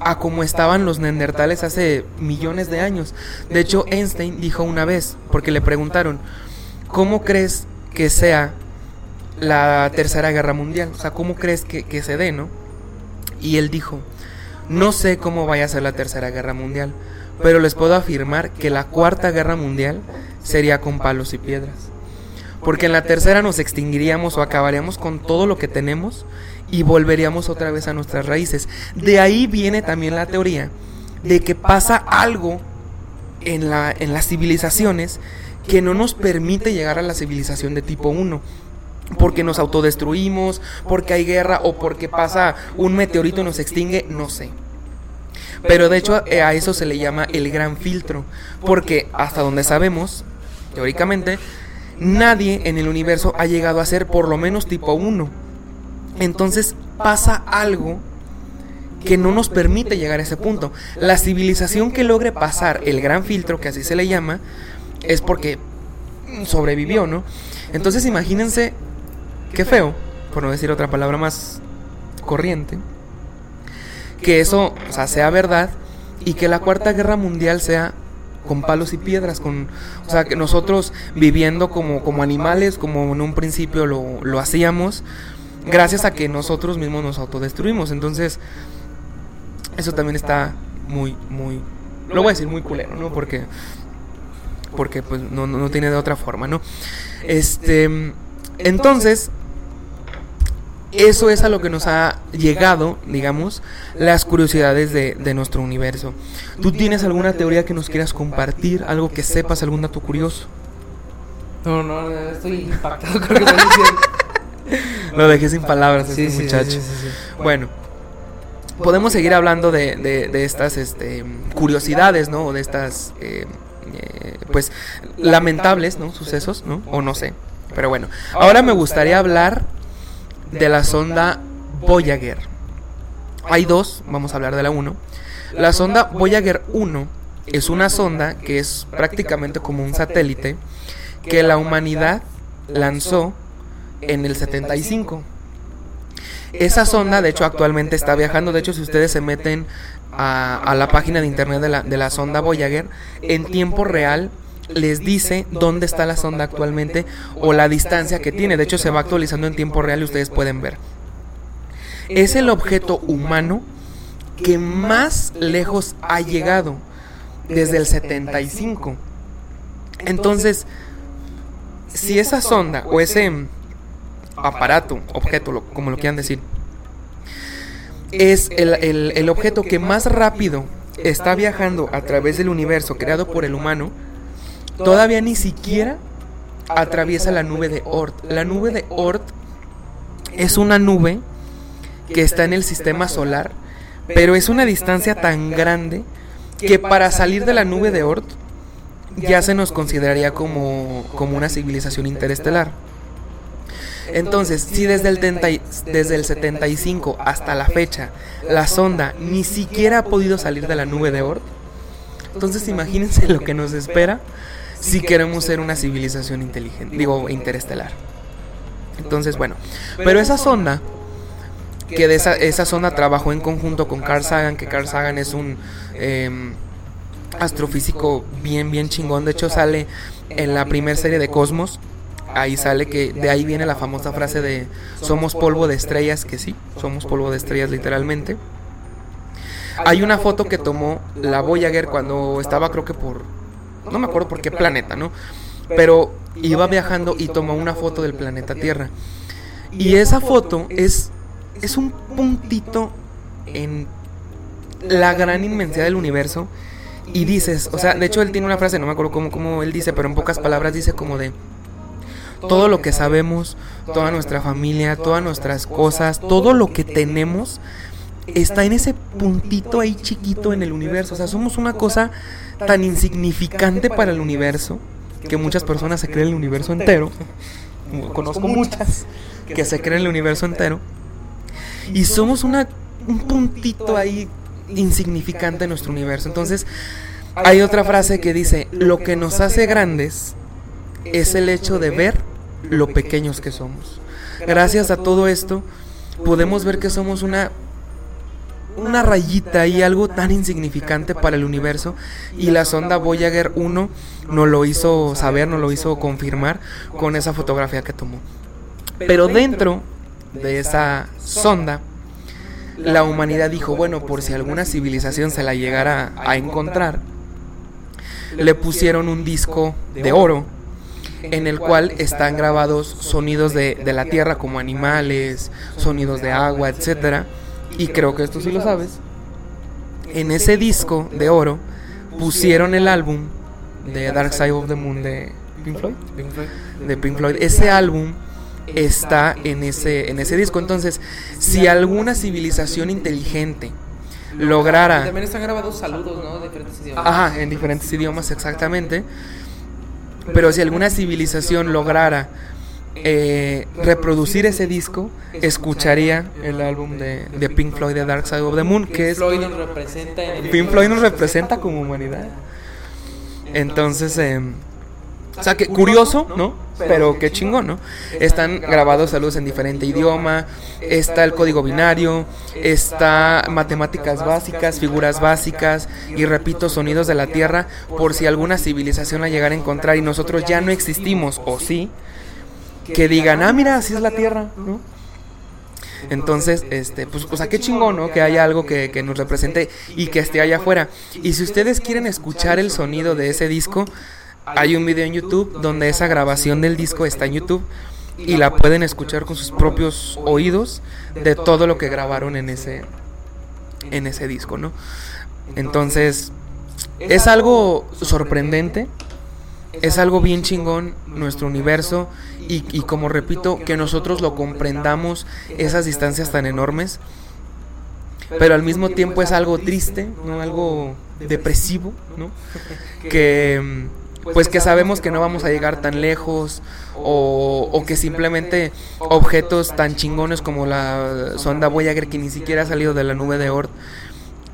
a como estaban los neandertales hace millones de años. De hecho, Einstein dijo una vez, porque le preguntaron, ¿cómo crees que sea la tercera guerra mundial? O sea, ¿cómo crees que, que se dé, no? Y él dijo, no sé cómo vaya a ser la tercera guerra mundial, pero les puedo afirmar que la cuarta guerra mundial sería con palos y piedras. Porque en la tercera nos extinguiríamos o acabaríamos con todo lo que tenemos y volveríamos otra vez a nuestras raíces. De ahí viene también la teoría de que pasa algo en, la, en las civilizaciones que no nos permite llegar a la civilización de tipo 1 porque nos autodestruimos, porque hay guerra o porque pasa un meteorito y nos extingue, no sé. Pero de hecho a eso se le llama el gran filtro, porque hasta donde sabemos, teóricamente, nadie en el universo ha llegado a ser por lo menos tipo 1. Entonces pasa algo que no nos permite llegar a ese punto. La civilización que logre pasar el gran filtro, que así se le llama, es porque sobrevivió, ¿no? Entonces imagínense qué feo, por no decir otra palabra más corriente, que eso, sea verdad y que la Cuarta Guerra Mundial sea con palos y piedras, con, o sea, que nosotros viviendo como, como animales, como en un principio lo, lo hacíamos, gracias a que nosotros mismos nos autodestruimos. Entonces, eso también está muy, muy Lo voy a decir muy culero, ¿no? Porque, porque pues no, no, no tiene de otra forma, ¿no? Este, entonces, eso es a lo que nos ha llegado, digamos, las curiosidades de, de, nuestro universo. ¿Tú tienes alguna teoría que nos quieras compartir? ¿Algo que sepas, algún dato curioso? No, no, estoy impactado [laughs] con lo que. Lo dejé sin palabras, Sí, este sí, muchacho. sí. Bueno, podemos seguir hablando de, de- de estas este, curiosidades, ¿no? O de estas, eh, eh, pues, lamentables, ¿no? Sucesos, ¿no? O no sé. Pero bueno, ahora me gustaría hablar de la sonda Voyager. Hay dos, vamos a hablar de la 1. La sonda Voyager 1 es una sonda que es prácticamente como un satélite que la humanidad lanzó en el 75. Esa sonda, de hecho, actualmente está viajando. De hecho, si ustedes se meten a, a la página de internet de la, de la sonda Voyager, en tiempo real les dice dónde está la sonda actualmente o la distancia que tiene. De hecho, se va actualizando en tiempo real y ustedes pueden ver. Es el objeto humano que más lejos ha llegado desde el 75. Entonces, si esa sonda o ese aparato, objeto, como lo quieran decir, es el, el- el objeto que más rápido está viajando a través del universo creado por el humano, todavía ni siquiera atraviesa la nube de Oort. La nube de Oort es una nube que está en el sistema solar, pero es una distancia tan grande que para salir de la nube de Oort ya se nos consideraría como, como una civilización interestelar. Entonces, si desde el, 30 y- desde el 75 hasta la fecha la sonda ni siquiera ha podido salir de la nube de Oort, entonces imagínense lo que nos espera si queremos ser una civilización inteligente, digo, interestelar. Entonces, bueno, pero esa sonda, que de esa, esa sonda trabajó en conjunto con Carl Sagan, que Carl Sagan es un em, astrofísico bien, bien chingón. De hecho, sale en la primera serie de Cosmos. Ahí sale que de ahí viene la famosa frase de somos polvo de estrellas, que sí, somos polvo de estrellas literalmente. Hay una foto que tomó la Voyager cuando estaba creo que por no me acuerdo por qué planeta, ¿no? Pero iba viajando y tomó una foto del planeta Tierra. Y esa foto es es un puntito en la gran inmensidad del universo y dices, o sea, de hecho él tiene una frase, no me acuerdo cómo, cómo él dice, pero en pocas palabras dice como de todo lo que sabemos, toda nuestra familia, todas nuestras cosas, todo lo que tenemos está en ese puntito ahí chiquito en el universo. O sea, somos una cosa tan insignificante para el universo que muchas personas se creen el universo entero. Conozco muchas que se creen el universo entero. Y somos una, un puntito ahí insignificante en nuestro universo. Entonces, hay otra frase que dice, lo que nos hace grandes es el hecho de ver lo pequeños que somos. Gracias a todo esto, podemos ver que somos una una rayita y algo tan insignificante para el universo y la sonda Voyager 1 nos lo hizo saber, nos lo hizo confirmar con esa fotografía que tomó. Pero dentro de esa sonda la humanidad dijo, bueno, por si alguna civilización se la llegara a encontrar, le pusieron un disco de oro en el cual están grabados sonidos de, de la tierra como animales, sonidos de agua, etcétera. Y creo que esto sí lo sabes. En ese disco de oro pusieron el álbum de Dark Side of the Moon de Pink Floyd. Pink Floyd. De Pink Floyd. Ese álbum está en ese, en ese disco. Entonces, si alguna civilización inteligente Y lograra... también están grabados saludos, ¿no? Diferentes idiomas. Ajá, en diferentes idiomas exactamente. Pero si alguna civilización lograra eh, reproducir ese disco, escucharía el álbum de, de Pink Floyd, de Dark Side of the Moon, que es... Floyd nos representa en el Pink Floyd nos representa como humanidad. Entonces, eh, o sea, que curioso, ¿no? Pero qué chingón, ¿no? Están grabados saludos en diferente idioma, está el código binario, está matemáticas básicas, figuras básicas y repito, sonidos de la Tierra por si alguna civilización la llegara a encontrar y nosotros ya no existimos, o sí, que digan, ah, mira, así es la Tierra, ¿no? Entonces, este, pues, o sea, qué chingón, ¿no? Que haya algo que, que nos represente y que esté allá afuera. Y si ustedes quieren escuchar el sonido de ese disco, hay un video en YouTube donde esa grabación del disco está en YouTube y la pueden escuchar con sus propios oídos de todo lo que grabaron en ese en ese disco, ¿no? Entonces, es algo sorprendente, es algo bien chingón nuestro universo y, y como repito, que nosotros lo comprendamos esas distancias tan enormes, pero al mismo tiempo es algo triste, ¿no? Algo depresivo, ¿no? [laughs] Que pues que sabemos que no vamos a llegar tan lejos o, o, que simplemente objetos tan chingones como la sonda Voyager que ni siquiera ha salido de la nube de Oort,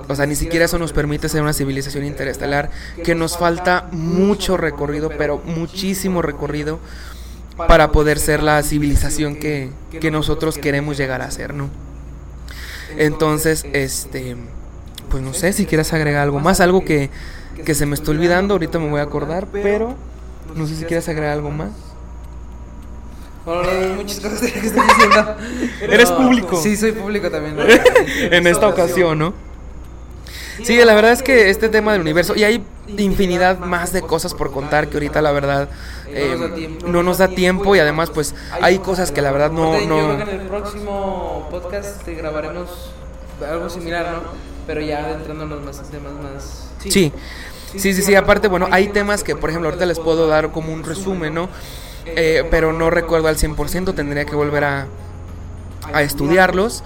o sea, ni siquiera eso nos permite ser una civilización interestelar, que nos falta mucho recorrido, pero muchísimo recorrido para poder ser la civilización que, que nosotros queremos llegar a ser, ¿no? Entonces, este, pues no sé si quieras agregar algo más, algo que que se me está olvidando, ahorita me voy a acordar, pero no sé si quieres agregar algo más. Bueno, no, muchas cosas que estoy diciendo. ¿Eres público? Sí, soy público también. ¿no? [laughs] en esta ocasión, ¿no? Sí, la verdad es que este tema del universo, y hay infinidad más de cosas por contar que ahorita la verdad eh, no nos da tiempo y además pues hay cosas que la verdad no... Yo no... creo que en el próximo podcast te grabaremos algo similar, ¿no? Pero ya adentrándonos más en temas más... Sí. Sí, sí, sí, aparte, bueno, hay temas que, por ejemplo, ahorita les puedo dar como un resumen, ¿no? Eh, pero no recuerdo al 100%, tendría que volver a, a estudiarlos.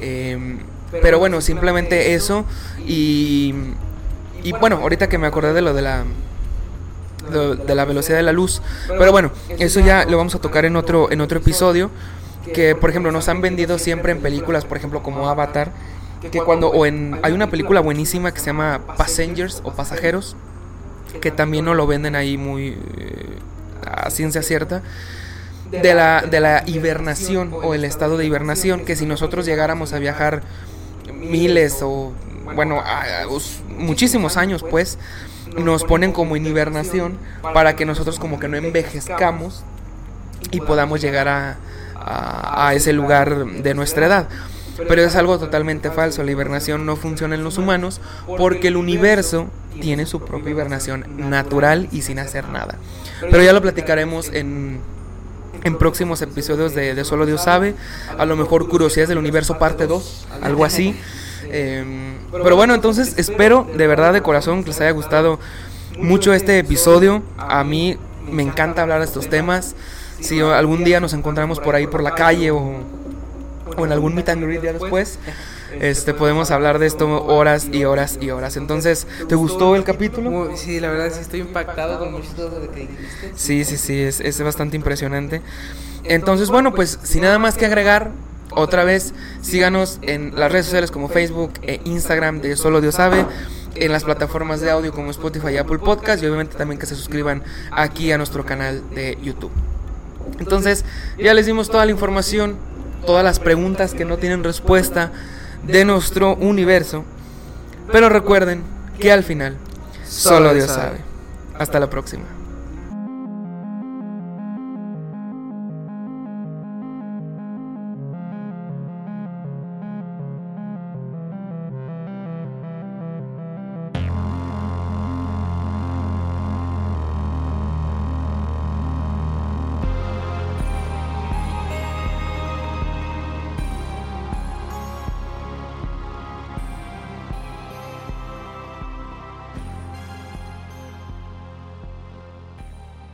Eh, pero bueno, simplemente eso. Y, y bueno, ahorita que me acordé de lo de la de, de, la velocidad de la luz. Pero bueno, eso ya lo vamos a tocar en otro en otro episodio que por ejemplo nos han vendido siempre en películas, por ejemplo, como Avatar, que cuando o en hay una película buenísima que se llama Passengers o Pasajeros, que también no lo venden ahí muy eh, a ciencia cierta de la, de la hibernación o el estado de hibernación, que si nosotros llegáramos a viajar miles o, bueno, a, muchísimos años, pues, nos ponen como en hibernación para que nosotros como que no envejezcamos y podamos llegar a, a, a ese lugar de nuestra edad. Pero es algo totalmente falso, la hibernación no funciona en los humanos porque el universo tiene su propia hibernación natural y sin hacer nada. Pero ya lo platicaremos en, en próximos episodios de, de, Solo Dios sabe. A lo mejor Curiosidades del Universo parte 2, algo así. Eh, pero bueno, entonces espero de verdad de corazón que les haya gustado mucho este episodio. A mí me encanta hablar de estos temas. Si algún día nos encontramos por ahí por la calle o, o en algún meet and greet ya después, este, podemos hablar de esto horas y horas y horas. Entonces, ¿te gustó el capítulo? Sí, la verdad sí estoy impactado con muchas cosas de que dijiste. Sí, sí, sí, es, es bastante impresionante. Entonces, bueno, pues sin nada más que agregar, otra vez síganos en las redes sociales como Facebook e Instagram de Solo Dios sabe, en las plataformas de audio como Spotify y Apple Podcast y obviamente también que se suscriban aquí a nuestro canal de YouTube. Entonces, ya les dimos toda la información, todas las preguntas que no tienen respuesta de nuestro universo. Pero recuerden que al final solo Dios sabe. Hasta la próxima.